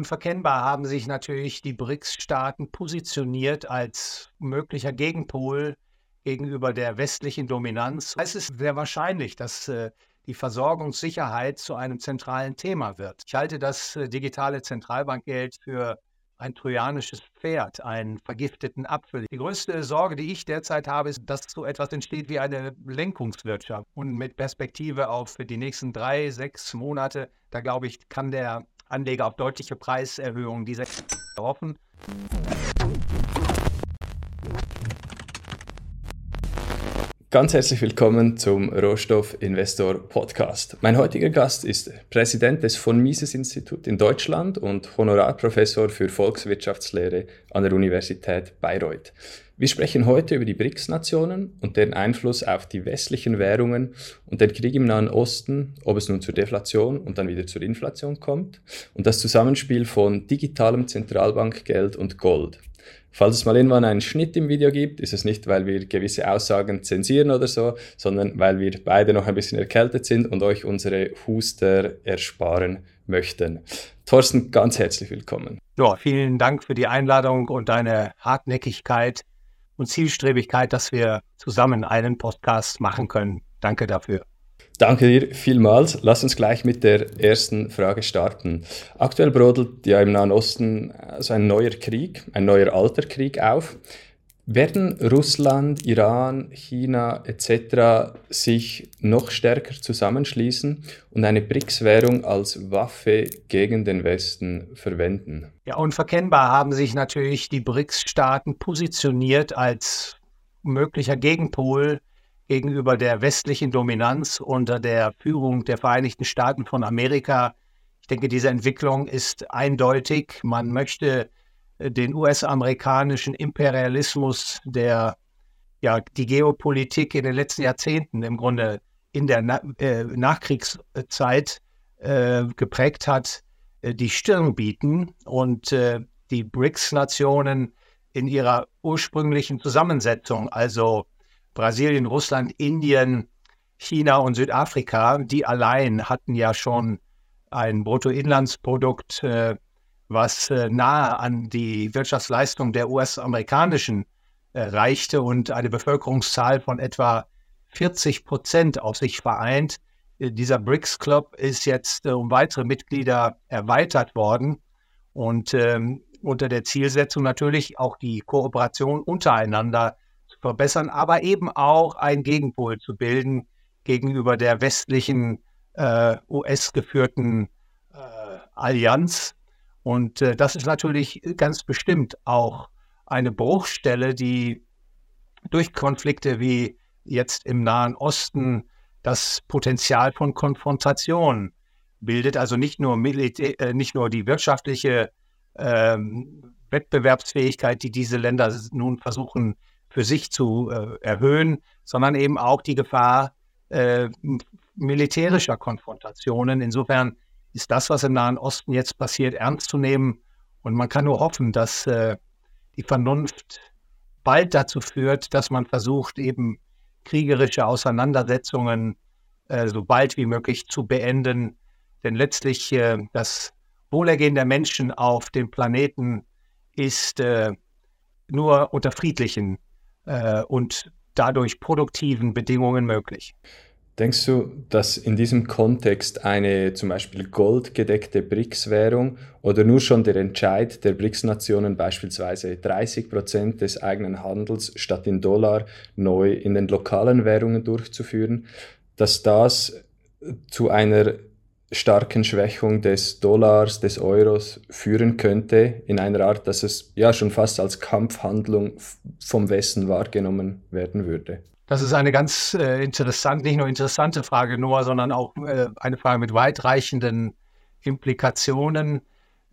unverkennbar haben sich natürlich die BRICS-Staaten positioniert als möglicher Gegenpol gegenüber der westlichen Dominanz. Es ist sehr wahrscheinlich, dass äh, die Versorgungssicherheit zu einem zentralen Thema wird. Ich halte das äh, digitale Zentralbankgeld für ein trojanisches Pferd, einen vergifteten Apfel. Die größte Sorge, die ich derzeit habe, ist, dass so etwas entsteht wie eine Lenkungswirtschaft. Und mit Perspektive auf die nächsten drei, sechs Monate, da glaube ich, kann der Anleger auf deutliche Preiserhöhungen dieser hoffen. Ganz herzlich willkommen zum Rohstoff Investor Podcast. Mein heutiger Gast ist Präsident des von Mises Institut in Deutschland und Honorarprofessor für Volkswirtschaftslehre an der Universität Bayreuth. Wir sprechen heute über die BRICS-Nationen und deren Einfluss auf die westlichen Währungen und den Krieg im Nahen Osten, ob es nun zur Deflation und dann wieder zur Inflation kommt und das Zusammenspiel von digitalem Zentralbankgeld und Gold. Falls es mal irgendwann einen Schnitt im Video gibt, ist es nicht, weil wir gewisse Aussagen zensieren oder so, sondern weil wir beide noch ein bisschen erkältet sind und euch unsere Huster ersparen möchten. Thorsten, ganz herzlich willkommen. Ja, vielen Dank für die Einladung und deine Hartnäckigkeit und Zielstrebigkeit, dass wir zusammen einen Podcast machen können. Danke dafür. Danke dir vielmals. Lass uns gleich mit der ersten Frage starten. Aktuell brodelt ja im Nahen Osten so ein neuer Krieg, ein neuer alter Krieg auf. Werden Russland, Iran, China etc. sich noch stärker zusammenschließen und eine BRICS-Währung als Waffe gegen den Westen verwenden? Ja, unverkennbar haben sich natürlich die BRICS-Staaten positioniert als möglicher Gegenpol gegenüber der westlichen Dominanz unter der Führung der Vereinigten Staaten von Amerika. Ich denke, diese Entwicklung ist eindeutig. Man möchte äh, den US-amerikanischen Imperialismus, der ja die Geopolitik in den letzten Jahrzehnten im Grunde in der Na äh, Nachkriegszeit äh, geprägt hat, äh, die Stirn bieten und äh, die BRICS-Nationen in ihrer ursprünglichen Zusammensetzung, also Brasilien, Russland, Indien, China und Südafrika, die allein hatten ja schon ein Bruttoinlandsprodukt, äh, was äh, nahe an die Wirtschaftsleistung der US-amerikanischen äh, reichte und eine Bevölkerungszahl von etwa 40 Prozent auf sich vereint. Äh, dieser BRICS Club ist jetzt äh, um weitere Mitglieder erweitert worden und ähm, unter der Zielsetzung natürlich auch die Kooperation untereinander verbessern, aber eben auch einen Gegenpol zu bilden gegenüber der westlichen äh, US-geführten äh, Allianz. Und äh, das ist natürlich ganz bestimmt auch eine Bruchstelle, die durch Konflikte wie jetzt im Nahen Osten das Potenzial von Konfrontation bildet. Also nicht nur, Militä äh, nicht nur die wirtschaftliche ähm, Wettbewerbsfähigkeit, die diese Länder nun versuchen für sich zu äh, erhöhen, sondern eben auch die Gefahr äh, militärischer Konfrontationen. Insofern ist das, was im Nahen Osten jetzt passiert, ernst zu nehmen. Und man kann nur hoffen, dass äh, die Vernunft bald dazu führt, dass man versucht, eben kriegerische Auseinandersetzungen äh, so bald wie möglich zu beenden. Denn letztlich äh, das Wohlergehen der Menschen auf dem Planeten ist äh, nur unter friedlichen äh, und dadurch produktiven Bedingungen möglich. Denkst du, dass in diesem Kontext eine zum Beispiel goldgedeckte BRICS-Währung oder nur schon der Entscheid der BRICS-Nationen beispielsweise 30 Prozent des eigenen Handels statt in Dollar neu in den lokalen Währungen durchzuführen, dass das zu einer starken Schwächung des Dollars, des Euros führen könnte, in einer Art, dass es ja schon fast als Kampfhandlung vom Westen wahrgenommen werden würde? Das ist eine ganz äh, interessante, nicht nur interessante Frage, Noah, sondern auch äh, eine Frage mit weitreichenden Implikationen.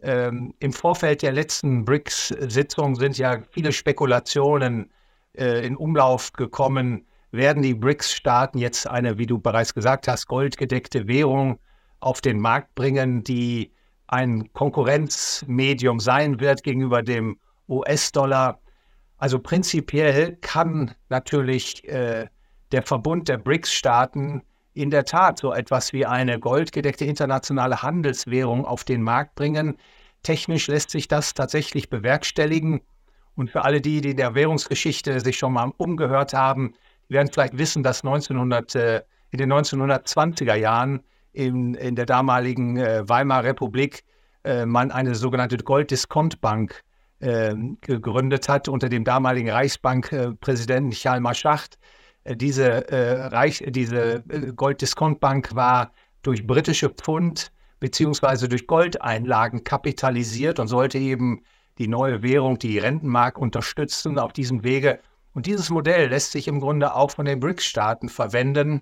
Ähm, Im Vorfeld der letzten BRICS-Sitzung sind ja viele Spekulationen äh, in Umlauf gekommen. Werden die BRICS-Staaten jetzt eine, wie du bereits gesagt hast, goldgedeckte Währung auf den Markt bringen, die ein Konkurrenzmedium sein wird gegenüber dem US-Dollar. Also prinzipiell kann natürlich äh, der Verbund der BRICS-Staaten in der Tat so etwas wie eine goldgedeckte internationale Handelswährung auf den Markt bringen. technisch lässt sich das tatsächlich bewerkstelligen. Und für alle die, die in der Währungsgeschichte sich schon mal umgehört haben, werden vielleicht wissen, dass 1900, äh, in den 1920er Jahren in, in der damaligen äh, Weimarer Republik äh, man eine sogenannte Golddiskontbank äh, gegründet hat unter dem damaligen Reichsbankpräsidenten Chalmar Schacht. Äh, diese, äh, Reich, diese äh, Golddiskontbank war durch britische Pfund beziehungsweise durch Goldeinlagen kapitalisiert und sollte eben die neue Währung, die Rentenmark unterstützen auf diesem Wege. Und dieses Modell lässt sich im Grunde auch von den BRICS-Staaten verwenden,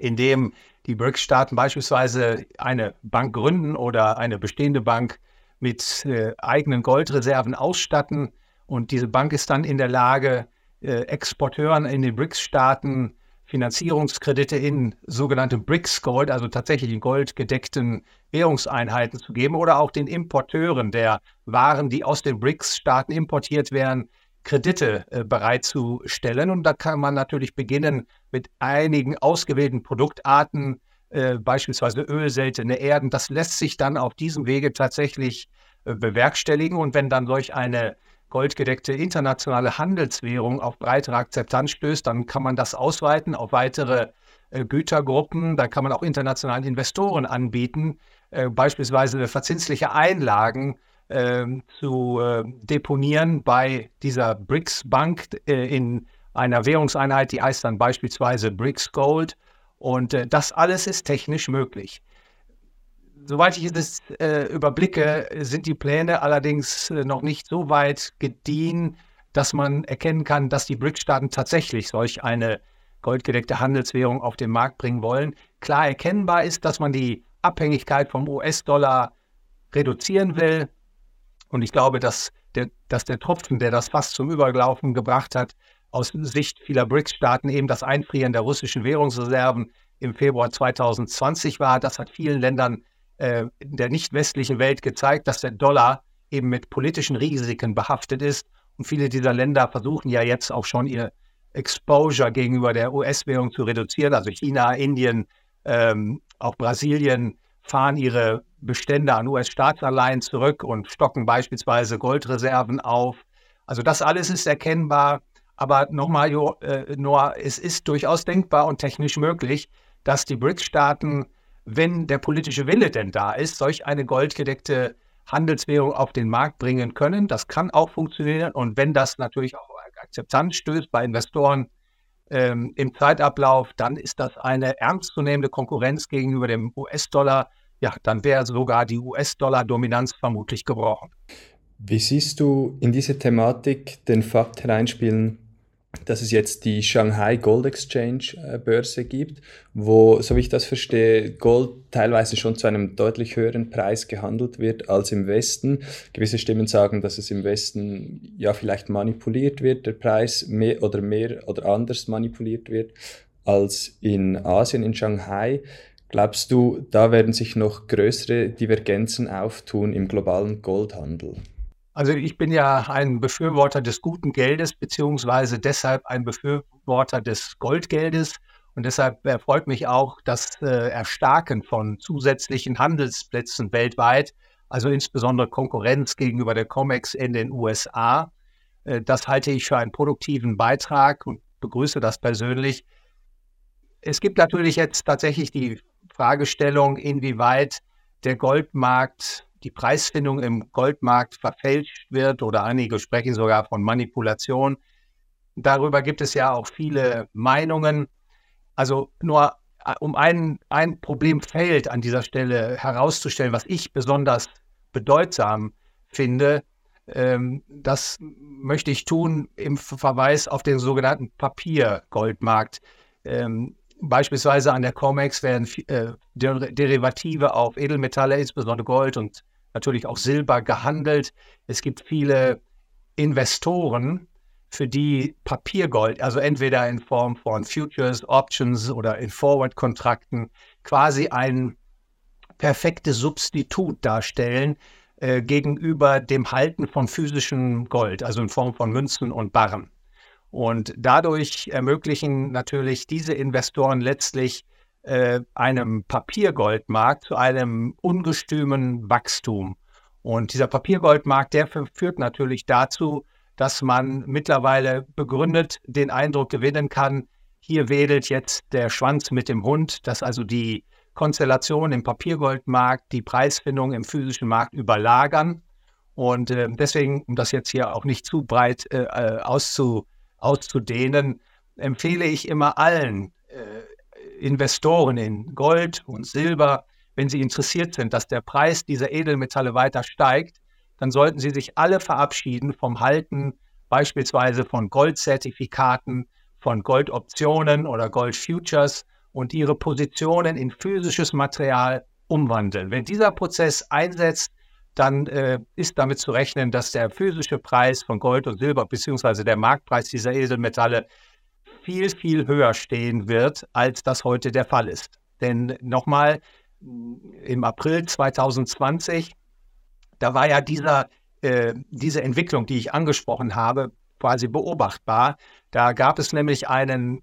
indem die BRICS-Staaten beispielsweise eine Bank gründen oder eine bestehende Bank mit äh, eigenen Goldreserven ausstatten. Und diese Bank ist dann in der Lage, äh, Exporteuren in den BRICS-Staaten Finanzierungskredite in sogenannte BRICS Gold, also tatsächlich in goldgedeckten Währungseinheiten zu geben oder auch den Importeuren der Waren, die aus den BRICS-Staaten importiert werden, Kredite äh, bereitzustellen. Und da kann man natürlich beginnen mit einigen ausgewählten Produktarten, äh, beispielsweise Öl, seltene Erden. Das lässt sich dann auf diesem Wege tatsächlich äh, bewerkstelligen. Und wenn dann solch eine goldgedeckte internationale Handelswährung auf breitere Akzeptanz stößt, dann kann man das ausweiten auf weitere Gütergruppen. Da kann man auch internationalen Investoren anbieten, beispielsweise verzinsliche Einlagen äh, zu äh, deponieren bei dieser BRICS-Bank äh, in einer Währungseinheit, die heißt dann beispielsweise BRICS Gold. Und äh, das alles ist technisch möglich. Soweit ich es äh, überblicke, sind die Pläne allerdings äh, noch nicht so weit gediehen, dass man erkennen kann, dass die BRICS-Staaten tatsächlich solch eine goldgedeckte Handelswährung auf den Markt bringen wollen. Klar erkennbar ist, dass man die Abhängigkeit vom US-Dollar reduzieren will. Und ich glaube, dass der, dass der Tropfen, der das fast zum Überlaufen gebracht hat, aus Sicht vieler BRICS-Staaten eben das Einfrieren der russischen Währungsreserven im Februar 2020 war. Das hat vielen Ländern äh, der nicht westlichen Welt gezeigt, dass der Dollar eben mit politischen Risiken behaftet ist. Und viele dieser Länder versuchen ja jetzt auch schon ihr Exposure gegenüber der US-Währung zu reduzieren. Also China, Indien, ähm, auch Brasilien fahren ihre Bestände an US-Staatsanleihen zurück und stocken beispielsweise Goldreserven auf. Also das alles ist erkennbar. Aber nochmal, äh, Noah, es ist durchaus denkbar und technisch möglich, dass die BRICS-Staaten wenn der politische Wille denn da ist, solch eine goldgedeckte Handelswährung auf den Markt bringen können. Das kann auch funktionieren. Und wenn das natürlich auch Akzeptanz stößt bei Investoren ähm, im Zeitablauf, dann ist das eine ernstzunehmende Konkurrenz gegenüber dem US-Dollar. Ja, dann wäre sogar die US-Dollar-Dominanz vermutlich gebrochen. Wie siehst du in diese Thematik den Fakt hereinspielen, dass es jetzt die Shanghai Gold Exchange äh, Börse gibt, wo, so wie ich das verstehe, Gold teilweise schon zu einem deutlich höheren Preis gehandelt wird als im Westen. Gewisse Stimmen sagen, dass es im Westen ja vielleicht manipuliert wird, der Preis mehr oder mehr oder anders manipuliert wird als in Asien, in Shanghai. Glaubst du, da werden sich noch größere Divergenzen auftun im globalen Goldhandel? Also ich bin ja ein Befürworter des guten Geldes, beziehungsweise deshalb ein Befürworter des Goldgeldes. Und deshalb erfreut mich auch das äh, Erstarken von zusätzlichen Handelsplätzen weltweit, also insbesondere Konkurrenz gegenüber der COMEX in den USA. Äh, das halte ich für einen produktiven Beitrag und begrüße das persönlich. Es gibt natürlich jetzt tatsächlich die Fragestellung, inwieweit der Goldmarkt die Preisfindung im Goldmarkt verfälscht wird oder einige sprechen sogar von Manipulation. Darüber gibt es ja auch viele Meinungen. Also nur äh, um ein, ein Problemfeld an dieser Stelle herauszustellen, was ich besonders bedeutsam finde, ähm, das möchte ich tun im Verweis auf den sogenannten Papiergoldmarkt. Ähm, beispielsweise an der COMEX werden äh, Derivative auf Edelmetalle, insbesondere Gold und natürlich auch Silber gehandelt. Es gibt viele Investoren, für die Papiergold, also entweder in Form von Futures, Options oder in Forward-Kontrakten, quasi ein perfektes Substitut darstellen äh, gegenüber dem Halten von physischem Gold, also in Form von Münzen und Barren. Und dadurch ermöglichen natürlich diese Investoren letztlich äh, einem Papiergoldmarkt zu einem ungestümen Wachstum. Und dieser Papiergoldmarkt, der führt natürlich dazu, dass man mittlerweile begründet den Eindruck gewinnen kann, hier wedelt jetzt der Schwanz mit dem Hund, dass also die Konstellation im Papiergoldmarkt die Preisfindung im physischen Markt überlagern. Und äh, deswegen, um das jetzt hier auch nicht zu breit äh, äh auszu, auszudehnen, empfehle ich immer allen äh, Investoren in Gold und Silber, wenn sie interessiert sind, dass der Preis dieser Edelmetalle weiter steigt, dann sollten sie sich alle verabschieden vom Halten beispielsweise von Goldzertifikaten, von Goldoptionen oder Goldfutures und ihre Positionen in physisches Material umwandeln. Wenn dieser Prozess einsetzt, dann äh, ist damit zu rechnen, dass der physische Preis von Gold und Silber beziehungsweise der Marktpreis dieser Edelmetalle viel, viel höher stehen wird, als das heute der Fall ist. Denn nochmal, im April 2020, da war ja dieser, äh, diese Entwicklung, die ich angesprochen habe, quasi beobachtbar. Da gab es nämlich einen,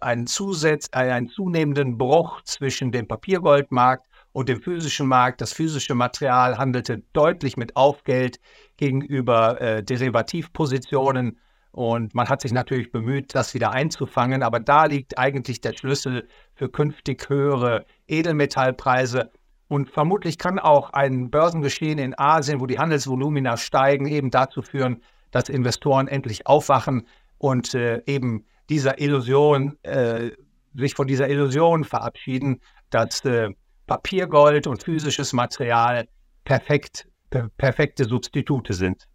einen, Zusatz, äh, einen zunehmenden Bruch zwischen dem Papiergoldmarkt und dem physischen Markt. Das physische Material handelte deutlich mit Aufgeld gegenüber äh, Derivativpositionen. Und man hat sich natürlich bemüht, das wieder einzufangen. Aber da liegt eigentlich der Schlüssel für künftig höhere Edelmetallpreise. Und vermutlich kann auch ein Börsengeschehen in Asien, wo die Handelsvolumina steigen, eben dazu führen, dass Investoren endlich aufwachen und äh, eben dieser Illusion, äh, sich von dieser Illusion verabschieden, dass äh, Papiergold und physisches Material perfekt, per perfekte Substitute sind.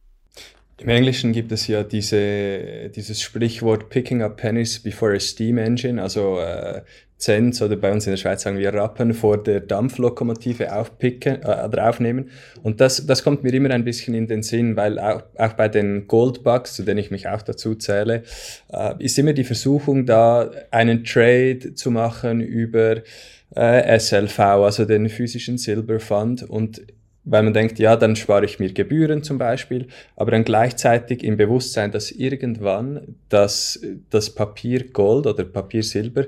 Im Englischen gibt es ja diese, dieses Sprichwort Picking up pennies before a steam engine, also äh, Cents oder bei uns in der Schweiz sagen wir Rappen vor der Dampflokomotive aufpicken äh, oder aufnehmen. Und das, das kommt mir immer ein bisschen in den Sinn, weil auch, auch bei den Goldbugs, zu denen ich mich auch dazu zähle, äh, ist immer die Versuchung da, einen Trade zu machen über äh, SLV, also den physischen Silber Fund. Und weil man denkt, ja, dann spare ich mir Gebühren zum Beispiel, aber dann gleichzeitig im Bewusstsein, dass irgendwann das, das Papier Gold oder Papier Silber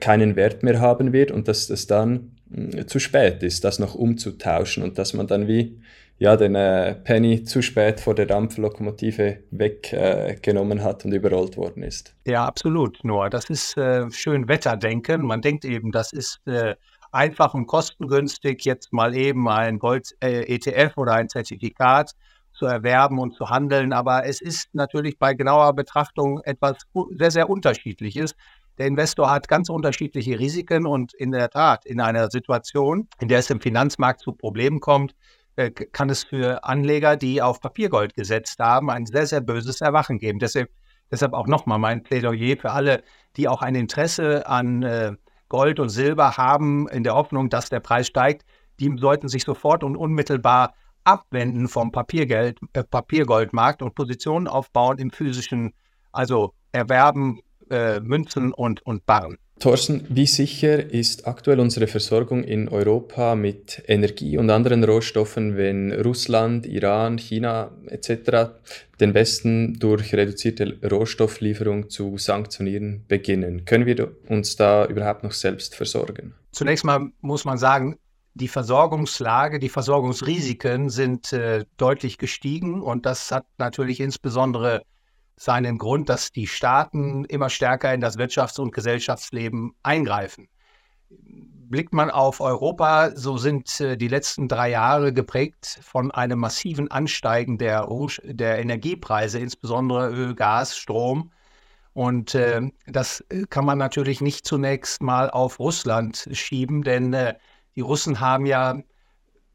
keinen Wert mehr haben wird und dass das dann hm, zu spät ist, das noch umzutauschen und dass man dann wie ja, den äh, Penny zu spät vor der Dampflokomotive weggenommen äh, hat und überrollt worden ist. Ja, absolut, Noah. Das ist äh, schön Wetterdenken. Man denkt eben, das ist äh, einfach und kostengünstig, jetzt mal eben ein Gold-ETF oder ein Zertifikat zu erwerben und zu handeln. Aber es ist natürlich bei genauer Betrachtung etwas sehr, sehr Unterschiedliches. Der Investor hat ganz unterschiedliche Risiken und in der Tat, in einer Situation, in der es im Finanzmarkt zu Problemen kommt, äh, kann es für Anleger, die auf Papiergold gesetzt haben, ein sehr, sehr böses Erwachen geben. Deshalb, deshalb auch nochmal mein Plädoyer für alle, die auch ein Interesse an äh, Gold und Silber haben, in der Hoffnung, dass der Preis steigt, die sollten sich sofort und unmittelbar abwenden vom Papiergeld, äh, Papiergoldmarkt und Positionen aufbauen im physischen, also erwerben äh, Münzen und, und Barren. Thorsten, wie sicher ist aktuell unsere Versorgung in Europa mit Energie und anderen Rohstoffen, wenn Russland, Iran, China etc. den Westen durch reduzierte Rohstofflieferung zu sanktionieren beginnen? Können wir uns da überhaupt noch selbst versorgen? Zunächst mal muss man sagen, die Versorgungslage, die Versorgungsrisiken sind äh, deutlich gestiegen und das hat natürlich insbesondere seinen Grund, dass die Staaten immer stärker in das Wirtschafts- und Gesellschaftsleben eingreifen. Blickt man auf Europa, so sind äh, die letzten drei Jahre geprägt von einem massiven Ansteigen der, der Energiepreise, insbesondere Öl, Gas, Strom. Und äh, das kann man natürlich nicht zunächst mal auf Russland schieben, denn äh, die Russen haben ja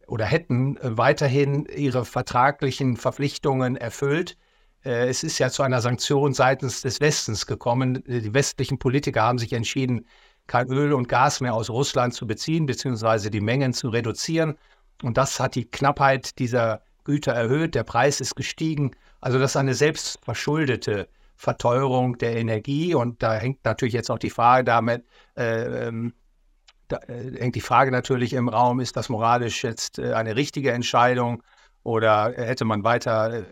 oder hätten äh, weiterhin ihre vertraglichen Verpflichtungen erfüllt äh, es ist ja zu einer Sanktion seitens des Westens gekommen. Die westlichen Politiker haben sich entschieden, kein Öl und Gas mehr aus Russland zu beziehen, beziehungsweise die Mengen zu reduzieren. Und das hat die Knappheit dieser Güter erhöht. Der Preis ist gestiegen. Also das ist eine selbstverschuldete Verteuerung der Energie. Und da hängt natürlich jetzt auch die Frage damit, äh, ähm, da äh, hängt die Frage natürlich im Raum, ist das moralisch jetzt äh, eine richtige Entscheidung oder hätte man weiter äh,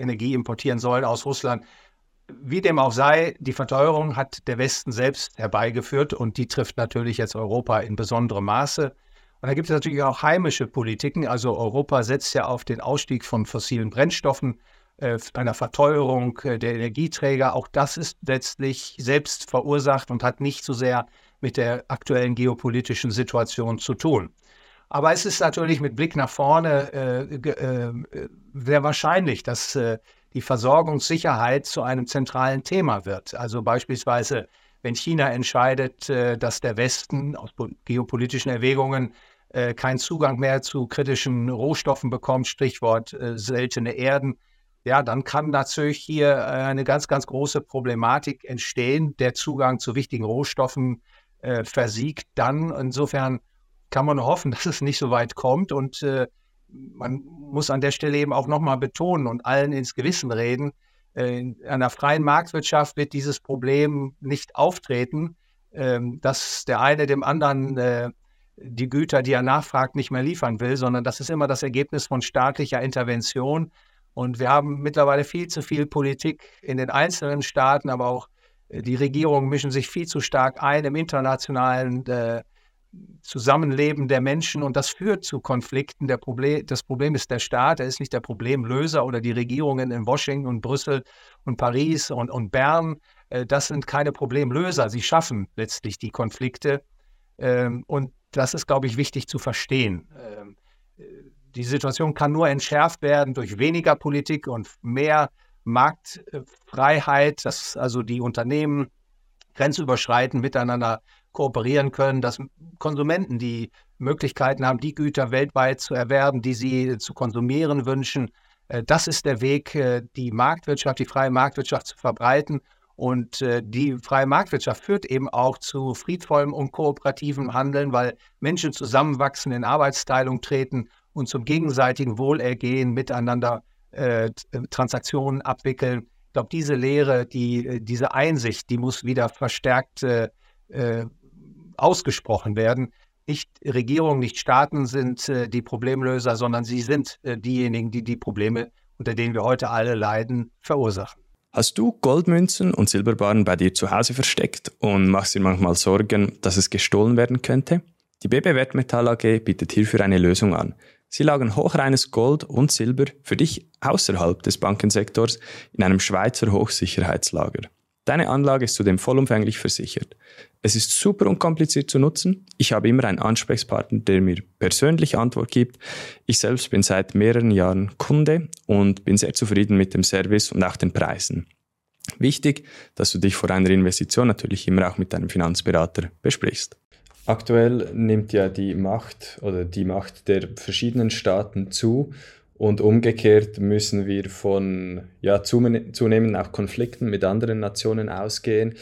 Energie importieren sollen aus Russland. Wie dem auch sei, die Verteuerung hat der Westen selbst herbeigeführt und die trifft natürlich jetzt Europa in besonderem Maße. Und da gibt es natürlich auch heimische Politiken. Also Europa setzt ja auf den Ausstieg von fossilen Brennstoffen, äh, einer Verteuerung äh, der Energieträger. Auch das ist letztlich selbst verursacht und hat nicht so sehr mit der aktuellen geopolitischen Situation zu tun. Aber es ist natürlich mit Blick nach vorne äh, äh, sehr wahrscheinlich, dass äh, die Versorgungssicherheit zu einem zentralen Thema wird. Also beispielsweise, wenn China entscheidet, äh, dass der Westen aus geopolitischen Erwägungen äh, keinen Zugang mehr zu kritischen Rohstoffen bekommt, Stichwort äh, seltene Erden, ja, dann kann natürlich hier eine ganz, ganz große Problematik entstehen. Der Zugang zu wichtigen Rohstoffen äh, versiegt dann. Insofern kann man nur hoffen, dass es nicht so weit kommt. Und äh, man muss an der Stelle eben auch nochmal betonen und allen ins Gewissen reden, äh, in einer freien Marktwirtschaft wird dieses Problem nicht auftreten, ähm, dass der eine dem anderen äh, die Güter, die er nachfragt, nicht mehr liefern will, sondern das ist immer das Ergebnis von staatlicher Intervention. Und wir haben mittlerweile viel zu viel Politik in den einzelnen Staaten, aber auch äh, die Regierungen mischen sich viel zu stark ein im internationalen Zusammenleben der Menschen und das führt zu Konflikten. Der Problem, das Problem ist der Staat, er ist nicht der Problemlöser oder die Regierungen in Washington und Brüssel und Paris und, und Bern. Äh, das sind keine Problemlöser. Sie schaffen letztlich die Konflikte. Ähm, und das ist, glaube ich, wichtig zu verstehen. Ähm, die Situation kann nur entschärft werden durch weniger Politik und mehr Marktfreiheit, dass also die Unternehmen grenzüberschreitend miteinander kooperieren können, dass Konsumenten die Möglichkeiten haben, die Güter weltweit zu erwerben, die sie zu konsumieren wünschen. Äh, das ist der Weg, äh, die Marktwirtschaft, die freie Marktwirtschaft zu verbreiten. Und äh, die freie Marktwirtschaft führt eben auch zu friedvollem und kooperativem Handeln, weil Menschen zusammenwachsen, in Arbeitsteilung treten und zum gegenseitigen Wohlergehen miteinander Transaktionen abwickeln. Ich glaube, diese Lehre, die, diese Einsicht, die muss wieder verstärkt äh, ausgesprochen werden. Nicht Regierungen, nicht Staaten sind äh, die Problemlöser, sondern sie sind äh, diejenigen, die die Probleme, unter denen wir heute alle leiden, verursachen. Hast du Goldmünzen und Silberbarren bei dir zu Hause versteckt und machst dir manchmal Sorgen, dass es gestohlen werden könnte? Die BB Wertmetall AG bietet hierfür eine Lösung an. Sie lagern hochreines Gold und Silber für dich außerhalb des Bankensektors in einem Schweizer Hochsicherheitslager. Deine Anlage ist zudem vollumfänglich versichert. Es ist super unkompliziert zu nutzen. Ich habe immer einen Ansprechpartner, der mir persönlich Antwort gibt. Ich selbst bin seit mehreren Jahren Kunde und bin sehr zufrieden mit dem Service und auch den Preisen. Wichtig, dass du dich vor einer Investition natürlich immer auch mit deinem Finanzberater besprichst. Aktuell nimmt ja die Macht oder die Macht der verschiedenen Staaten zu und umgekehrt müssen wir von ja, zunehmend auch Konflikten mit anderen Nationen ausgehen.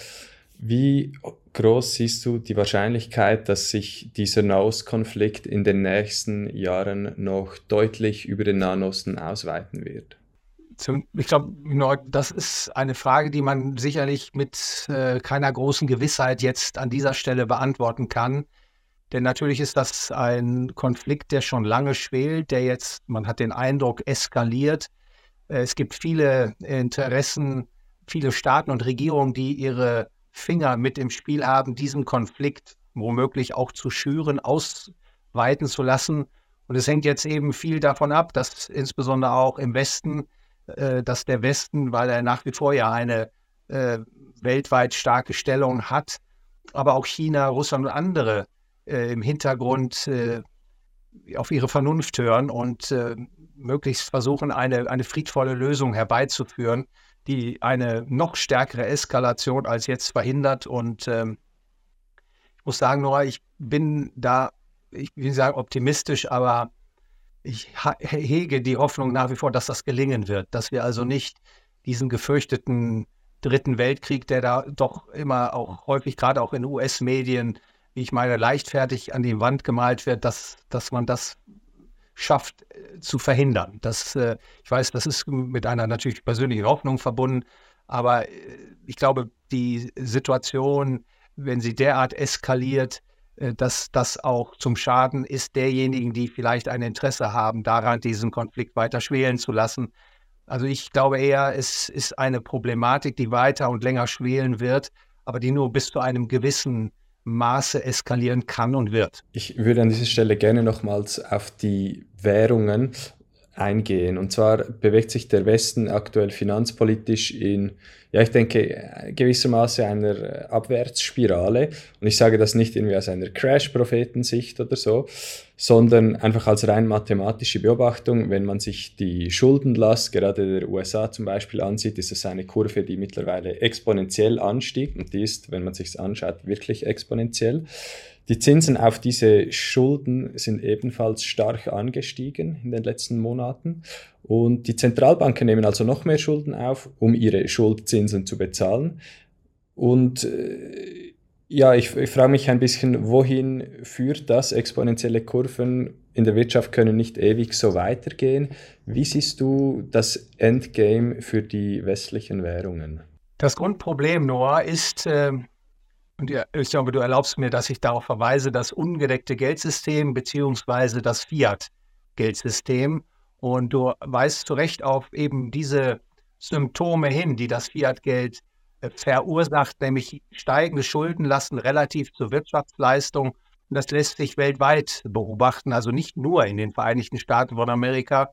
Wie groß siehst du die Wahrscheinlichkeit, dass sich dieser Nahostkonflikt in den nächsten Jahren noch deutlich über den Nahen Osten ausweiten wird? Ich glaube, das ist eine Frage, die man sicherlich mit äh, keiner großen Gewissheit jetzt an dieser Stelle beantworten kann. Denn natürlich ist das ein Konflikt, der schon lange schwelt, der jetzt, man hat den Eindruck, eskaliert. Äh, es gibt viele Interessen, viele Staaten und Regierungen, die ihre Finger mit im Spiel haben, diesen Konflikt womöglich auch zu schüren, ausweiten zu lassen. Und es hängt jetzt eben viel davon ab, dass insbesondere auch im Westen, äh, dass der Westen, weil er nach wie vor ja eine äh, weltweit starke Stellung hat, aber auch China, Russland und andere äh, im Hintergrund äh, auf ihre Vernunft hören und äh, möglichst versuchen, eine, eine friedvolle Lösung herbeizuführen, die eine noch stärkere Eskalation als jetzt verhindert. Und ähm, ich muss sagen, Nora, ich bin da, ich will sagen, optimistisch, aber ich hege die Hoffnung nach wie vor, dass das gelingen wird, dass wir also nicht diesen gefürchteten Dritten Weltkrieg, der da doch immer auch häufig, gerade auch in US-Medien, wie ich meine, leichtfertig an die Wand gemalt wird, dass, dass man das schafft äh, zu verhindern. Das, äh, ich weiß, das ist mit einer natürlich persönlichen Hoffnung verbunden, aber äh, ich glaube, die Situation, wenn sie derart eskaliert, dass das auch zum Schaden ist derjenigen, die vielleicht ein Interesse haben, daran diesen Konflikt weiter schwelen zu lassen. Also ich glaube eher, es ist eine Problematik, die weiter und länger schwelen wird, aber die nur bis zu einem gewissen Maße eskalieren kann und wird. Ich würde an dieser Stelle gerne nochmals auf die Währungen eingehen. Und zwar bewegt sich der Westen aktuell finanzpolitisch in, ja, ich denke, gewissermaßen einer Abwärtsspirale. Und ich sage das nicht irgendwie aus einer Crash-Prophetensicht oder so, sondern einfach als rein mathematische Beobachtung. Wenn man sich die Schuldenlast gerade der USA zum Beispiel ansieht, ist es eine Kurve, die mittlerweile exponentiell anstiegt. Und die ist, wenn man sich anschaut, wirklich exponentiell. Die Zinsen auf diese Schulden sind ebenfalls stark angestiegen in den letzten Monaten. Und die Zentralbanken nehmen also noch mehr Schulden auf, um ihre Schuldzinsen zu bezahlen. Und äh, ja, ich, ich frage mich ein bisschen, wohin führt das? Exponentielle Kurven in der Wirtschaft können nicht ewig so weitergehen. Wie siehst du das Endgame für die westlichen Währungen? Das Grundproblem, Noah, ist, äh, und glaube, du erlaubst mir, dass ich darauf verweise, das ungedeckte Geldsystem beziehungsweise das Fiat-Geldsystem. Und du weist zu Recht auf eben diese Symptome hin, die das Fiat-Geld äh, verursacht, nämlich steigende Schuldenlasten relativ zur Wirtschaftsleistung. Und das lässt sich weltweit beobachten, also nicht nur in den Vereinigten Staaten von Amerika.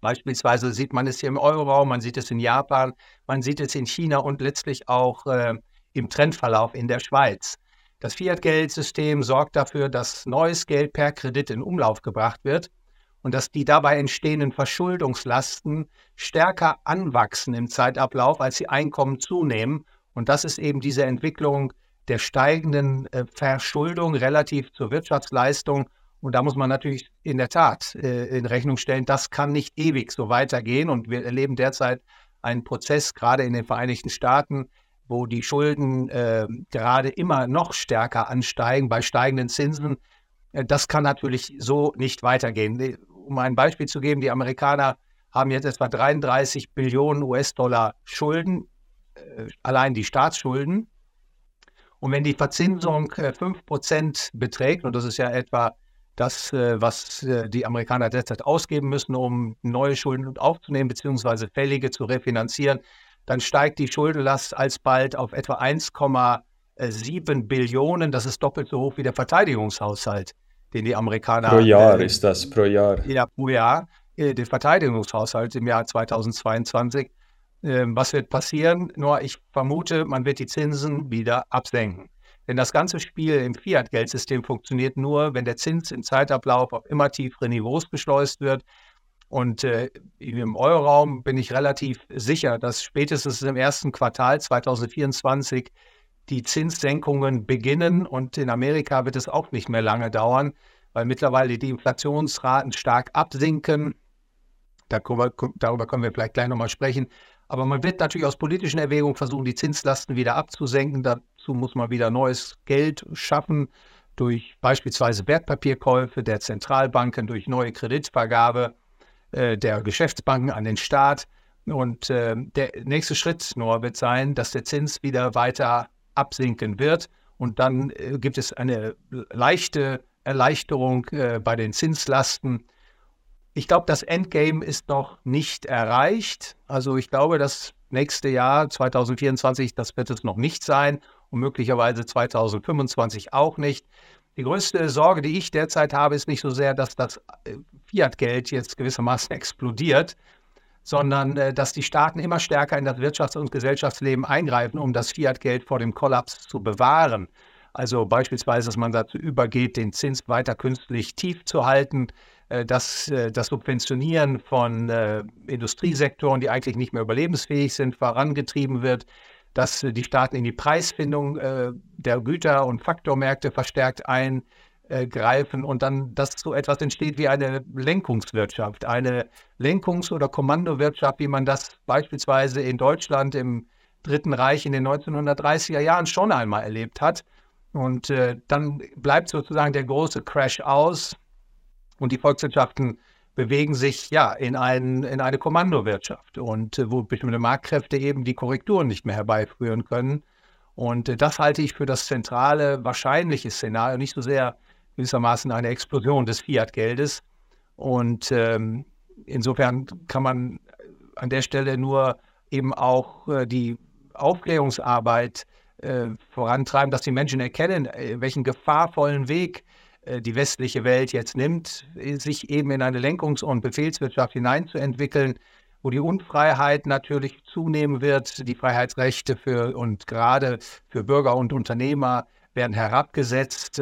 Beispielsweise sieht man es hier im Euroraum, man sieht es in Japan, man sieht es in China und letztlich auch äh, im Trendverlauf in der Schweiz. Das Fiat-Geldsystem sorgt dafür, dass neues Geld per Kredit in Umlauf gebracht wird und dass die dabei entstehenden Verschuldungslasten stärker anwachsen im Zeitablauf, als die Einkommen zunehmen. Und das ist eben diese Entwicklung der steigenden äh, Verschuldung relativ zur Wirtschaftsleistung. Und da muss man natürlich in der Tat äh, in Rechnung stellen, das kann nicht ewig so weitergehen. Und wir erleben derzeit einen Prozess, gerade in den Vereinigten Staaten, wo die Schulden äh, gerade immer noch stärker ansteigen bei steigenden Zinsen. Äh, das kann natürlich so nicht weitergehen. Um ein Beispiel zu geben, die Amerikaner haben jetzt etwa 33 Billionen US-Dollar Schulden, äh, allein die Staatsschulden. Und wenn die Verzinsung äh, 5% beträgt, und das ist ja etwa das, äh, was äh, die Amerikaner derzeit ausgeben müssen, um neue Schulden aufzunehmen, beziehungsweise fällige zu refinanzieren, dann steigt die Schuldenlast alsbald auf etwa 1,7 Billionen. Das ist doppelt so hoch wie der Verteidigungshaushalt, den die Amerikaner. Pro Jahr äh, ist das, pro Jahr. Ja, pro Jahr. Äh, der Verteidigungshaushalt im Jahr 2022. Äh, was wird passieren? Nur ich vermute, man wird die Zinsen wieder absenken. Denn das ganze Spiel im Fiat-Geldsystem funktioniert nur, wenn der Zins im Zeitablauf auf immer tiefere Niveaus geschleust wird. Und äh, im Euroraum bin ich relativ sicher, dass spätestens im ersten Quartal 2024 die Zinssenkungen beginnen. Und in Amerika wird es auch nicht mehr lange dauern, weil mittlerweile die Inflationsraten stark absinken. Darüber, darüber können wir vielleicht gleich nochmal sprechen. Aber man wird natürlich aus politischen Erwägungen versuchen, die Zinslasten wieder abzusenken. Dazu muss man wieder neues Geld schaffen durch beispielsweise Wertpapierkäufe der Zentralbanken, durch neue Kreditvergabe äh, der Geschäftsbanken an den Staat. Und äh, der nächste Schritt nur wird sein, dass der Zins wieder weiter absinken wird. Und dann äh, gibt es eine leichte Erleichterung äh, bei den Zinslasten. Ich glaube, das Endgame ist noch nicht erreicht. Also ich glaube, das nächste Jahr, 2024, das wird es noch nicht sein und möglicherweise 2025 auch nicht. Die größte Sorge, die ich derzeit habe, ist nicht so sehr, dass das äh, Fiat-Geld jetzt gewissermaßen explodiert, sondern äh, dass die Staaten immer stärker in das Wirtschafts- und Gesellschaftsleben eingreifen, um das Fiat-Geld vor dem Kollaps zu bewahren. Also beispielsweise, dass man dazu übergeht, den Zins weiter künstlich tief zu halten, äh, dass das Subventionieren von Industriesektoren, die eigentlich nicht mehr überlebensfähig sind, vorangetrieben wird, dass die Staaten in die Preisfindung äh, der Güter- und Faktormärkte verstärkt eingreifen und dann, dass so etwas entsteht wie eine Lenkungswirtschaft, eine Lenkungs- oder Kommandowirtschaft, wie man das beispielsweise in Deutschland im Dritten Reich in den 1930er Jahren schon einmal erlebt hat. Und äh, dann bleibt sozusagen der große Crash aus und die Volkswirtschaften bewegen sich ja in, ein, in eine Kommandowirtschaft und äh, wo bestimmte Marktkräfte eben die Korrekturen nicht mehr herbeiführen können. Und äh, das halte ich für das zentrale, wahrscheinliche Szenario, nicht so sehr gewissermaßen eine Explosion des Fiat-Geldes. Und ähm, insofern kann man an der Stelle nur eben auch äh, die Aufklärungsarbeit äh, vorantreiben, dass die Menschen erkennen, äh, welchen gefahrvollen Weg die westliche Welt jetzt nimmt, sich eben in eine Lenkungs- und Befehlswirtschaft hineinzuentwickeln, wo die Unfreiheit natürlich zunehmen wird, die Freiheitsrechte für und gerade für Bürger und Unternehmer werden herabgesetzt.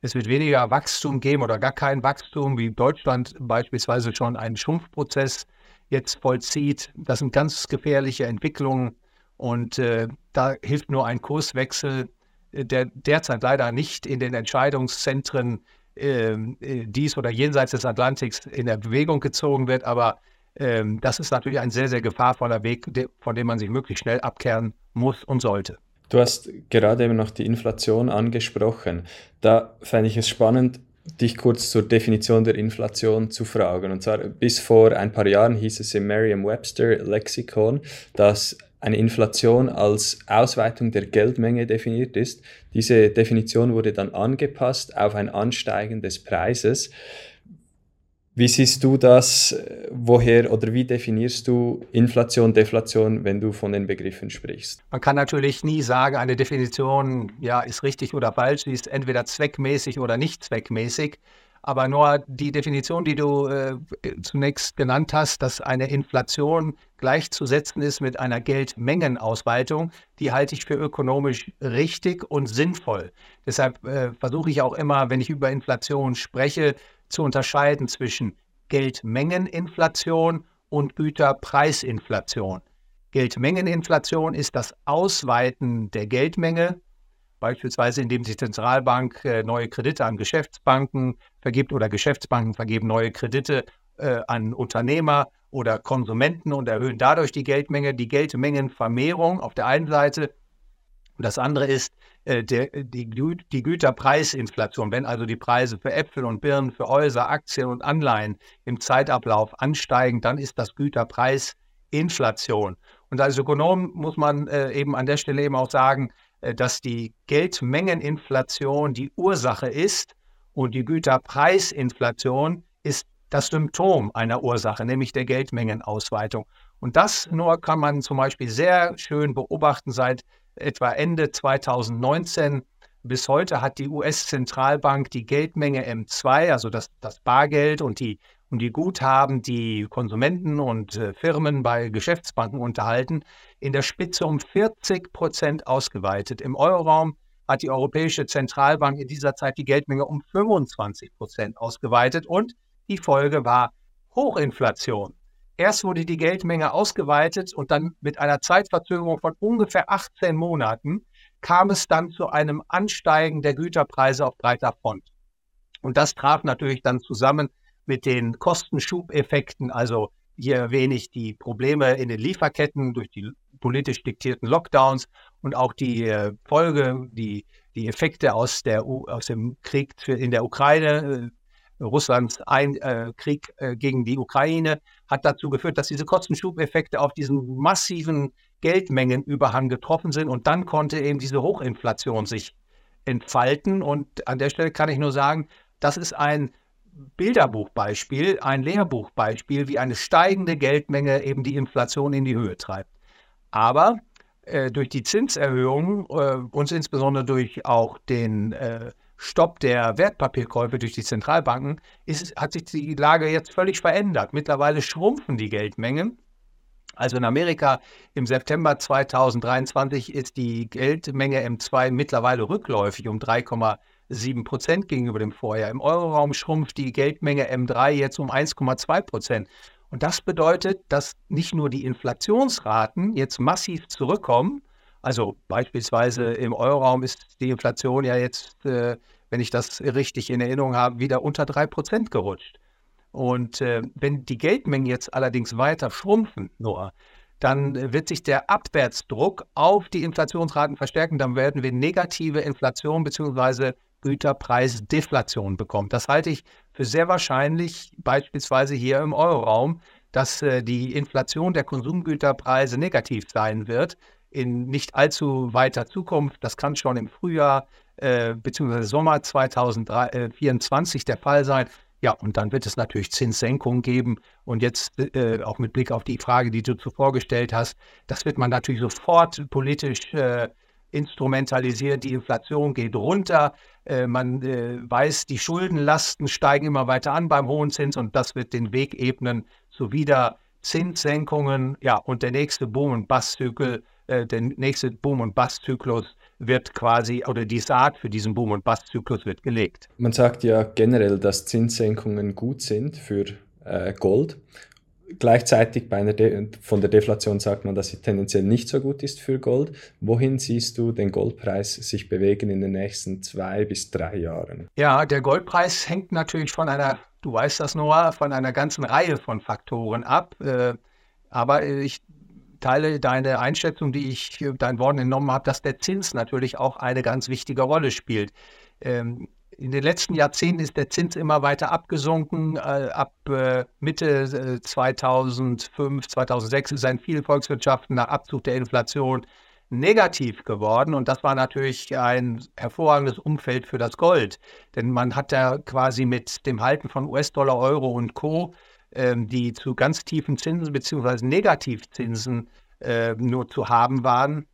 Es wird weniger Wachstum geben oder gar kein Wachstum, wie Deutschland beispielsweise schon einen Schrumpfprozess jetzt vollzieht. Das sind ganz gefährliche Entwicklungen und äh, da hilft nur ein Kurswechsel, äh, der derzeit leider nicht in den Entscheidungszentren ähm, äh, dies oder jenseits des Atlantiks in der Bewegung gezogen wird. Aber äh, das ist natürlich ein sehr, sehr gefahrvoller Weg, de von dem man sich möglichst schnell abkehren muss und sollte. Du hast gerade eben noch die Inflation angesprochen. Da fände ich es spannend, dich kurz zur Definition der Inflation zu fragen. Und zwar bis vor ein paar Jahren hieß es im Merriam-Webster Lexikon, dass eine Inflation als Ausweitung der Geldmenge definiert ist. Diese Definition wurde dann angepasst auf ein Ansteigen des Preises. Wie siehst du das? Woher oder wie definierst du Inflation, Deflation, wenn du von den Begriffen sprichst? Man kann natürlich nie sagen, eine Definition ja, ist richtig oder falsch, sie ist entweder zweckmäßig oder nicht zweckmäßig. Aber nur die Definition, die du äh, zunächst genannt hast, dass eine Inflation gleichzusetzen ist mit einer Geldmengenausweitung, die halte ich für ökonomisch richtig und sinnvoll. Deshalb äh, versuche ich auch immer, wenn ich über Inflation spreche, zu unterscheiden zwischen Geldmengeninflation und Güterpreisinflation. Geldmengeninflation ist das Ausweiten der Geldmenge, beispielsweise indem die Zentralbank äh, neue Kredite an Geschäftsbanken vergibt oder Geschäftsbanken vergeben neue Kredite äh, an Unternehmer oder Konsumenten und erhöhen dadurch die Geldmenge, die Geldmengenvermehrung auf der einen Seite. Und das andere ist äh, der, die, die Güterpreisinflation. Wenn also die Preise für Äpfel und Birnen, für Häuser, Aktien und Anleihen im Zeitablauf ansteigen, dann ist das Güterpreisinflation. Und als Ökonom muss man äh, eben an der Stelle eben auch sagen, dass die Geldmengeninflation die Ursache ist und die Güterpreisinflation ist das Symptom einer Ursache, nämlich der Geldmengenausweitung. Und das nur kann man zum Beispiel sehr schön beobachten seit etwa Ende 2019. Bis heute hat die US-Zentralbank die Geldmenge M2, also das, das Bargeld und die, und die Guthaben, die Konsumenten und äh, Firmen bei Geschäftsbanken unterhalten, in der Spitze um 40 Prozent ausgeweitet. Im Euroraum hat die Europäische Zentralbank in dieser Zeit die Geldmenge um 25 Prozent ausgeweitet und die Folge war Hochinflation. Erst wurde die Geldmenge ausgeweitet und dann mit einer Zeitverzögerung von ungefähr 18 Monaten kam es dann zu einem Ansteigen der Güterpreise auf breiter Front. Und das traf natürlich dann zusammen mit den Kostenschubeffekten, also hier ich die Probleme in den Lieferketten durch die politisch diktierten Lockdowns und auch die äh, Folge, die, die Effekte aus, der, aus dem Krieg in der Ukraine, äh, Russlands ein, äh, Krieg äh, gegen die Ukraine, hat dazu geführt, dass diese Kostenschubeffekte auf diesen massiven Geldmengenüberhang getroffen sind und dann konnte eben diese Hochinflation sich entfalten. Und an der Stelle kann ich nur sagen, das ist ein Bilderbuchbeispiel, ein Lehrbuchbeispiel, wie eine steigende Geldmenge eben die Inflation in die Höhe treibt. Aber äh, durch die Zinserhöhungen äh, und insbesondere durch auch den äh, Stopp der Wertpapierkäufe durch die Zentralbanken ist, hat sich die Lage jetzt völlig verändert. Mittlerweile schrumpfen die Geldmengen. Also in Amerika im September 2023 ist die Geldmenge M2 mittlerweile rückläufig um 3,7 Prozent gegenüber dem Vorjahr. Im Euroraum schrumpft die Geldmenge M3 jetzt um 1,2 Prozent. Und das bedeutet, dass nicht nur die Inflationsraten jetzt massiv zurückkommen, also beispielsweise im Euroraum ist die Inflation ja jetzt, äh, wenn ich das richtig in Erinnerung habe, wieder unter 3% gerutscht. Und äh, wenn die Geldmengen jetzt allerdings weiter schrumpfen, nur, dann wird sich der Abwärtsdruck auf die Inflationsraten verstärken. Dann werden wir negative Inflation bzw. Güterpreisdeflation bekommen. Das halte ich sehr wahrscheinlich, beispielsweise hier im Euroraum, dass äh, die Inflation der Konsumgüterpreise negativ sein wird in nicht allzu weiter Zukunft. Das kann schon im Frühjahr äh, bzw. Sommer 2024 der Fall sein. Ja, und dann wird es natürlich Zinssenkungen geben. Und jetzt äh, auch mit Blick auf die Frage, die du zuvor gestellt hast, das wird man natürlich sofort politisch äh, instrumentalisiert, die Inflation geht runter, äh, man äh, weiß, die Schuldenlasten steigen immer weiter an beim hohen Zins und das wird den Weg ebnen zu wieder Zinssenkungen. Ja, und der nächste Boom- und Basszyklus, äh, der nächste Boom- und Basszyklus wird quasi, oder die Saat für diesen Boom- und Basszyklus wird gelegt. Man sagt ja generell, dass Zinssenkungen gut sind für äh, Gold gleichzeitig bei einer De von der Deflation sagt man, dass sie tendenziell nicht so gut ist für Gold. Wohin siehst du den Goldpreis sich bewegen in den nächsten zwei bis drei Jahren? Ja, der Goldpreis hängt natürlich von einer, du weißt das Noah, von einer ganzen Reihe von Faktoren ab. Äh, aber ich teile deine Einschätzung, die ich deinen Worten entnommen habe, dass der Zins natürlich auch eine ganz wichtige Rolle spielt. Ähm, in den letzten Jahrzehnten ist der Zins immer weiter abgesunken. Äh, ab äh, Mitte 2005, äh, 2006 ist in vielen Volkswirtschaften nach Abzug der Inflation negativ geworden. Und das war natürlich ein hervorragendes Umfeld für das Gold. Denn man hat ja quasi mit dem Halten von US-Dollar, Euro und Co., ähm, die zu ganz tiefen Zinsen bzw. Negativzinsen nur zu haben waren,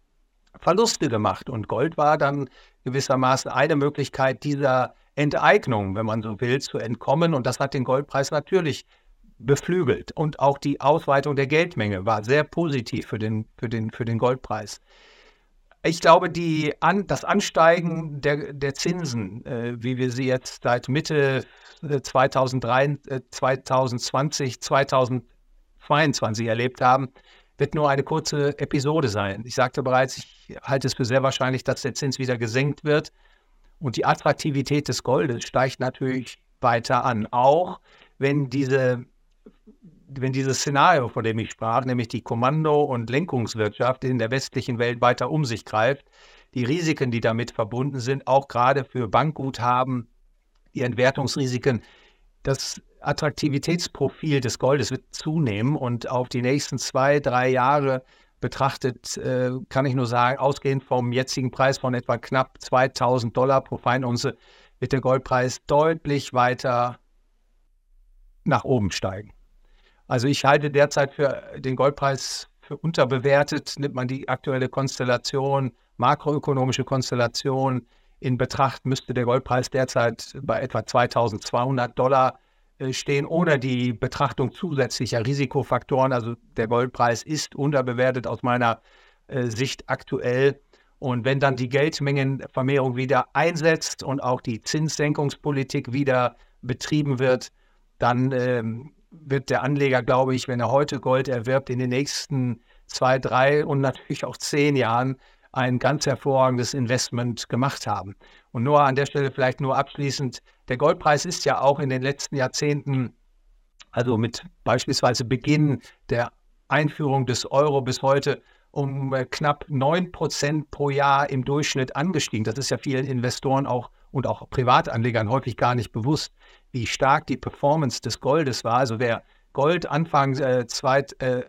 Verluste gemacht. Und Gold war dann gewissermaßen eine Möglichkeit dieser Enteignung, wenn man so will, zu entkommen. Und das hat den Goldpreis natürlich beflügelt. Und auch die Ausweitung der Geldmenge war sehr positiv für den, für den, für den Goldpreis. Ich glaube, die an, das Ansteigen der, der Zinsen, äh, wie wir sie jetzt seit Mitte 2003, äh, 2020, 2022 erlebt haben, wird nur eine kurze Episode sein. Ich sagte bereits, ich halte es für sehr wahrscheinlich, dass der Zins wieder gesenkt wird. Und die Attraktivität des Goldes steigt natürlich weiter an. Auch wenn diese wenn dieses Szenario, von dem ich sprach, nämlich die Kommando- und Lenkungswirtschaft in der westlichen Welt weiter um sich greift, die Risiken, die damit verbunden sind, auch gerade für Bankguthaben, die Entwertungsrisiken, das Attraktivitätsprofil des Goldes wird zunehmen und auf die nächsten zwei, drei Jahre betrachtet, äh, kann ich nur sagen, ausgehend vom jetzigen Preis von etwa knapp 2000 Dollar pro Feinunze wird der Goldpreis deutlich weiter nach oben steigen. Also ich halte derzeit für den Goldpreis für unterbewertet, nimmt man die aktuelle Konstellation, makroökonomische Konstellation in Betracht, müsste der Goldpreis derzeit bei etwa 2200 Dollar stehen ohne die Betrachtung zusätzlicher Risikofaktoren. Also der Goldpreis ist unterbewertet aus meiner äh, Sicht aktuell. Und wenn dann die Geldmengenvermehrung wieder einsetzt und auch die Zinssenkungspolitik wieder betrieben wird, dann ähm, wird der Anleger, glaube ich, wenn er heute Gold erwirbt, in den nächsten zwei, drei und natürlich auch zehn Jahren ein ganz hervorragendes Investment gemacht haben. Und nur an der Stelle vielleicht nur abschließend, der Goldpreis ist ja auch in den letzten Jahrzehnten, also mit beispielsweise Beginn der Einführung des Euro bis heute, um äh, knapp 9 Prozent pro Jahr im Durchschnitt angestiegen. Das ist ja vielen Investoren auch und auch Privatanlegern häufig gar nicht bewusst, wie stark die Performance des Goldes war. Also wer Gold Anfang äh, zweit, äh,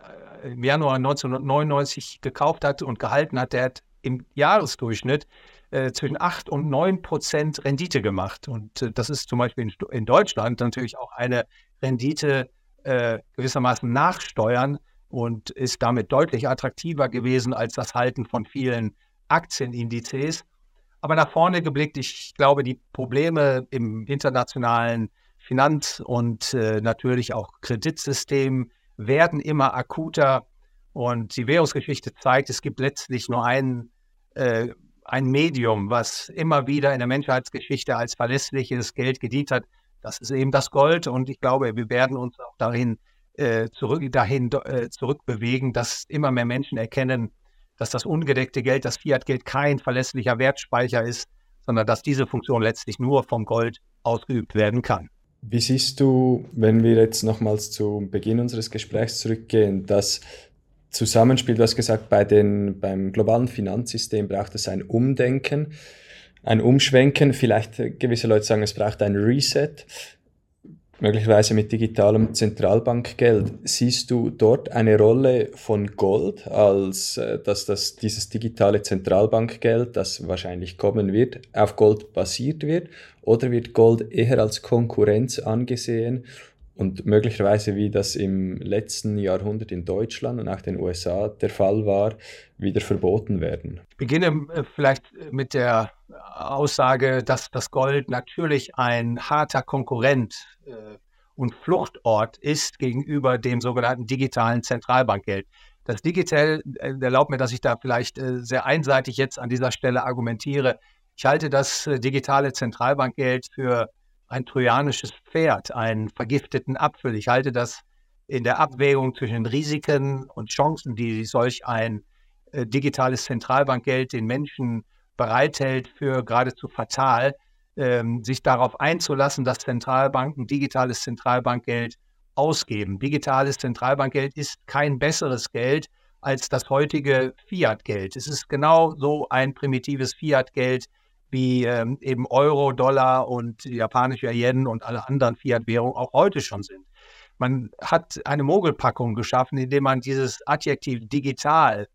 Januar 1999 gekauft hat und gehalten hat, der hat im Jahresdurchschnitt äh, zwischen 8 und 9 Prozent Rendite gemacht. Und äh, das ist zum Beispiel in, in, Deutschland natürlich auch eine Rendite äh, gewissermaßen nachsteuern und ist damit deutlich attraktiver gewesen als das Halten von vielen Aktienindizes. Aber nach vorne geblickt, ich glaube, die Probleme im internationalen Finanz- und äh, natürlich auch Kreditsystem werden immer akuter. Und die Währungsgeschichte zeigt, es gibt letztlich nur einen äh, ein Medium, was immer wieder in der Menschheitsgeschichte als verlässliches Geld gedient hat. Das ist eben das Gold. Und ich glaube, wir werden uns auch dahin, äh, zurück, dahin äh, zurückbewegen, dass immer mehr Menschen erkennen, dass das ungedeckte Geld, das Fiat-Geld kein verlässlicher Wertspeicher ist, sondern dass diese Funktion letztlich nur vom Gold ausgeübt werden kann. Wie siehst du, wenn wir jetzt nochmals zum Beginn unseres Gesprächs zurückgehen, dass Zusammenspiel, du hast gesagt, bei den, beim globalen Finanzsystem braucht es ein Umdenken, ein Umschwenken. Vielleicht äh, gewisse Leute sagen, es braucht ein Reset, möglicherweise mit digitalem Zentralbankgeld. Siehst du dort eine Rolle von Gold, als äh, dass das, dieses digitale Zentralbankgeld, das wahrscheinlich kommen wird, auf Gold basiert wird? Oder wird Gold eher als Konkurrenz angesehen und möglicherweise, wie das im letzten Jahrhundert in Deutschland und auch den USA der Fall war, wieder verboten werden? Ich beginne äh, vielleicht mit der Aussage, dass das Gold natürlich ein harter Konkurrent äh, und Fluchtort ist gegenüber dem sogenannten digitalen Zentralbankgeld. Das Digital äh, erlaubt mir, dass ich da vielleicht sehr einseitig jetzt an dieser Stelle argumentiere. Ich halte das digitale Zentralbankgeld für ein trojanisches Pferd, einen vergifteten Apfel. Ich halte das in der Abwägung zwischen Risiken und Chancen, die solch ein digitales Zentralbankgeld den Menschen bereithält, für geradezu fatal, ähm, sich darauf einzulassen, dass Zentralbanken digitales Zentralbankgeld ausgeben. Digitales Zentralbankgeld ist kein besseres Geld als das heutige Fiat-Geld. Es ist genau so ein primitives Fiat-Geld wie ähm, eben Euro, Dollar und japanischer Yen und alle anderen Fiat-Währungen auch heute schon sind. Man hat eine Mogelpackung geschaffen, indem man dieses Adjektiv digital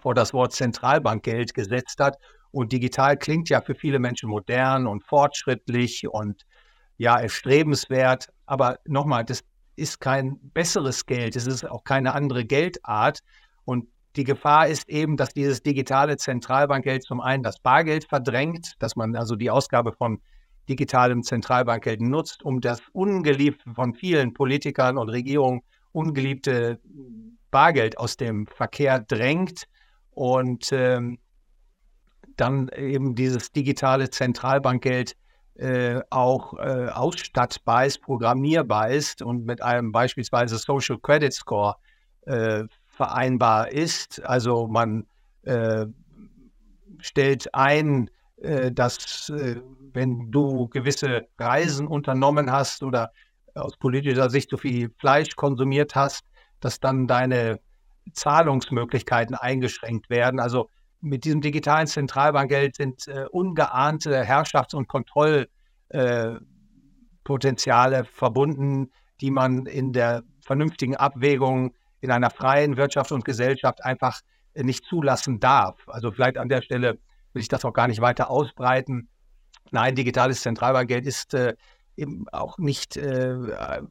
vor das Wort Zentralbankgeld gesetzt hat. Und digital klingt ja für viele Menschen modern und fortschrittlich und ja, erstrebenswert. Aber nochmal, das ist kein besseres Geld, es ist auch keine andere Geldart. Und die Gefahr ist eben, dass dieses digitale Zentralbankgeld zum einen das Bargeld verdrängt, dass man also die Ausgabe von digitalem Zentralbankgeld nutzt, um das ungeliebte von vielen Politikern und Regierungen ungeliebte Bargeld aus dem Verkehr drängt und ähm, dann eben dieses digitale Zentralbankgeld äh, auch äh, ausstattbar ist, programmierbar ist und mit einem beispielsweise Social Credit Score äh, vereinbar ist. Also man äh, stellt ein, äh, dass äh, wenn du gewisse Reisen unternommen hast oder aus politischer Sicht so viel Fleisch konsumiert hast, dass dann deine Zahlungsmöglichkeiten eingeschränkt werden. Also mit diesem digitalen Zentralbankgeld sind äh, ungeahnte Herrschafts- und Kontrollpotenziale äh, verbunden, die man in der vernünftigen Abwägung in einer freien Wirtschaft und Gesellschaft einfach äh, nicht zulassen darf. Also vielleicht an der Stelle will ich das auch gar nicht weiter ausbreiten. Nein, digitales Zentralbankgeld ist äh, eben auch nicht äh,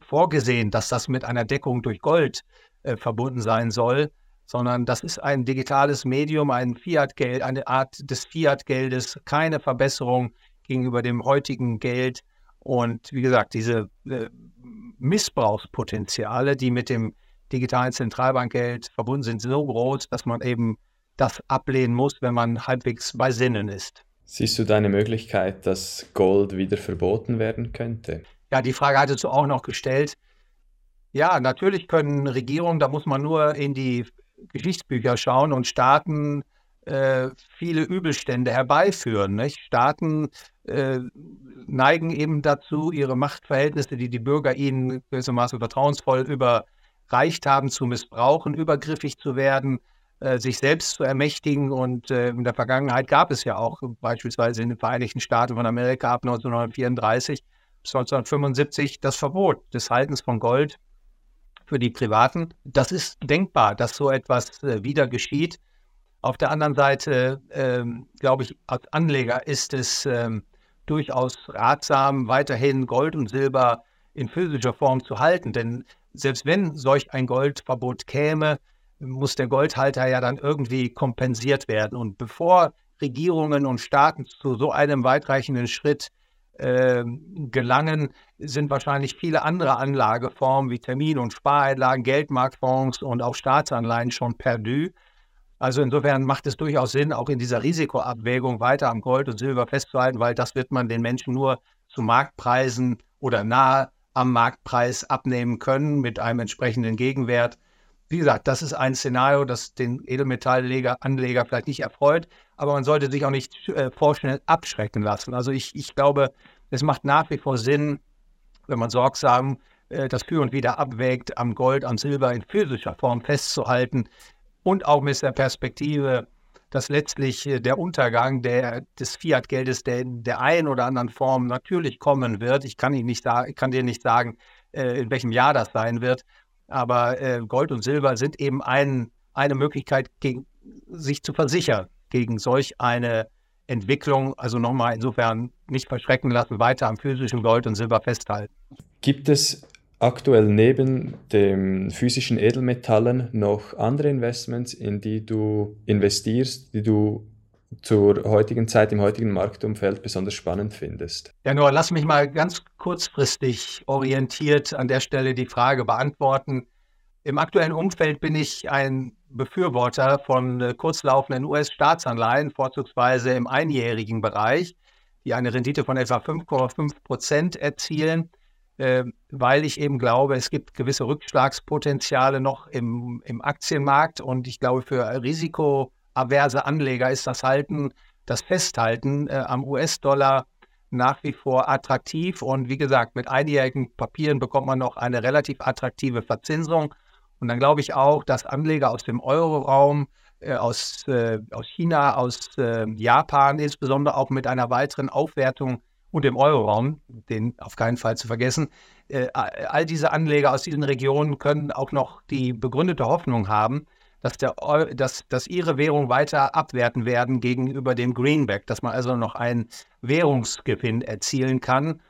vorgesehen, dass das mit einer Deckung durch Gold äh, verbunden sein soll sondern das ist ein digitales Medium, ein Fiat-Geld, eine Art des Fiat-Geldes, keine Verbesserung gegenüber dem heutigen Geld. Und wie gesagt, diese äh, Missbrauchspotenziale, die mit dem digitalen Zentralbankgeld verbunden sind, so groß, dass man eben das ablehnen muss, wenn man halbwegs bei Sinnen ist. Siehst du deine Möglichkeit, dass Gold wieder verboten werden könnte? Ja, die Frage hattest du auch noch gestellt. Ja, natürlich können Regierungen, da muss man nur in die Geschichtsbücher schauen und Staaten äh, viele Übelstände herbeiführen. Nicht? Staaten äh, neigen eben dazu, ihre Machtverhältnisse, die die Bürger ihnen gewissermaßen vertrauensvoll überreicht haben, zu missbrauchen, übergriffig zu werden, äh, sich selbst zu ermächtigen. Und äh, in der Vergangenheit gab es ja auch beispielsweise in den Vereinigten Staaten von Amerika ab 1934 bis 1975 das Verbot des Haltens von Gold für die Privaten. Das ist denkbar, dass so etwas äh, wieder geschieht. Auf der anderen Seite, ähm, glaube ich, als Anleger ist es ähm, durchaus ratsam, weiterhin Gold und Silber in physischer Form zu halten. Denn selbst wenn solch ein Goldverbot käme, muss der Goldhalter ja dann irgendwie kompensiert werden. Und bevor Regierungen und Staaten zu so einem weitreichenden Schritt äh, gelangen, sind wahrscheinlich viele andere Anlageformen wie Termin- und Spareinlagen, Geldmarktfonds und auch Staatsanleihen schon perdu. Also insofern macht es durchaus Sinn, auch in dieser Risikoabwägung weiter am Gold und Silber festzuhalten, weil das wird man den Menschen nur zu Marktpreisen oder nahe am Marktpreis abnehmen können mit einem entsprechenden Gegenwert. Wie gesagt, das ist ein Szenario, das den Edelmetallanleger vielleicht nicht erfreut, aber man sollte sich auch nicht äh, vorschnell abschrecken lassen. Also ich, ich glaube, es macht nach wie vor Sinn, wenn man sorgsam äh, das Für und Wider abwägt, am Gold, am Silber in physischer Form festzuhalten und auch mit der Perspektive, dass letztlich äh, der Untergang der, des Fiat-Geldes, der in der einen oder anderen Form natürlich kommen wird. Ich kann, Ihnen nicht, ich kann dir nicht sagen, äh, in welchem Jahr das sein wird, aber äh, Gold und Silber sind eben ein, eine Möglichkeit, gegen, sich zu versichern gegen solch eine Entwicklung. Also nochmal insofern nicht verschrecken lassen, weiter am physischen Gold und Silber festhalten. Gibt es aktuell neben den physischen Edelmetallen noch andere Investments, in die du investierst, die du zur heutigen Zeit, im heutigen Marktumfeld besonders spannend findest? Ja, nur lass mich mal ganz kurzfristig orientiert an der Stelle die Frage beantworten. Im aktuellen Umfeld bin ich ein Befürworter von äh, kurzlaufenden US-Staatsanleihen, vorzugsweise im einjährigen Bereich, die eine Rendite von etwa 5,5 Prozent erzielen, weil ich eben glaube, es gibt gewisse Rückschlagspotenziale noch im, im Aktienmarkt. Und ich glaube, für risikoaverse Anleger ist das Halten, das Festhalten äh, am US-Dollar nach wie vor attraktiv. Und wie gesagt, mit einjährigen Papieren bekommt man noch eine relativ attraktive Verzinsung. Und dann glaube ich auch, dass Anleger aus dem Euroraum, äh, aus, äh, aus China, aus äh, Japan, insbesondere auch mit einer weiteren Aufwertung und dem Euroraum, den auf keinen Fall zu vergessen, äh, all diese Anleger aus diesen Regionen können auch noch die begründete Hoffnung haben, dass, der, dass, dass ihre Währung weiter abwerten werden gegenüber dem Greenback, dass man also noch einen Währungsgewinn erzielen kann.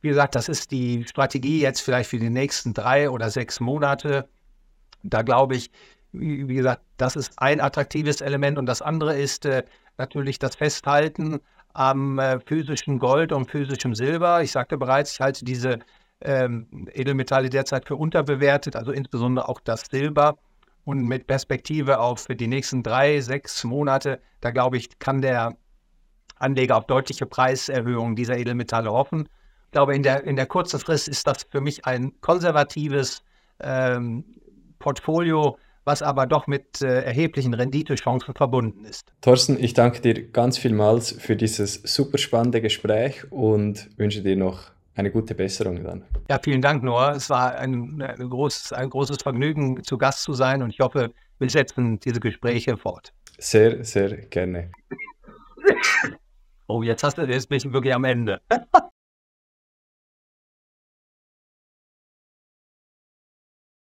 Wie gesagt, das ist die Strategie jetzt vielleicht für die nächsten drei oder sechs Monate. Da glaube ich, wie, wie, gesagt, das ist ein attraktives Element. Und das andere ist äh, natürlich das Festhalten am äh, physischen Gold und physischem Silber. Ich sagte bereits, ich halte diese ähm, Edelmetalle derzeit für unterbewertet, also insbesondere auch das Silber. Und mit Perspektive auf die nächsten drei, sechs Monate, da glaube ich, kann der Anleger auf deutliche Preiserhöhungen dieser Edelmetalle hoffen. Ich glaube, in der, in der kurzen Frist ist das für mich ein konservatives ähm, Portfolio, was aber doch mit äh, erheblichen Renditechancen verbunden ist. Thorsten, ich danke dir ganz vielmals für dieses super spannende Gespräch und wünsche dir noch eine gute Besserung dann. Ja, vielen Dank, Noah. Es war ein, ein, großes, ein großes Vergnügen, zu Gast zu sein und ich hoffe, wir setzen diese Gespräche fort. Sehr, sehr gerne. Oh, jetzt hast du, jetzt ich wirklich am Ende.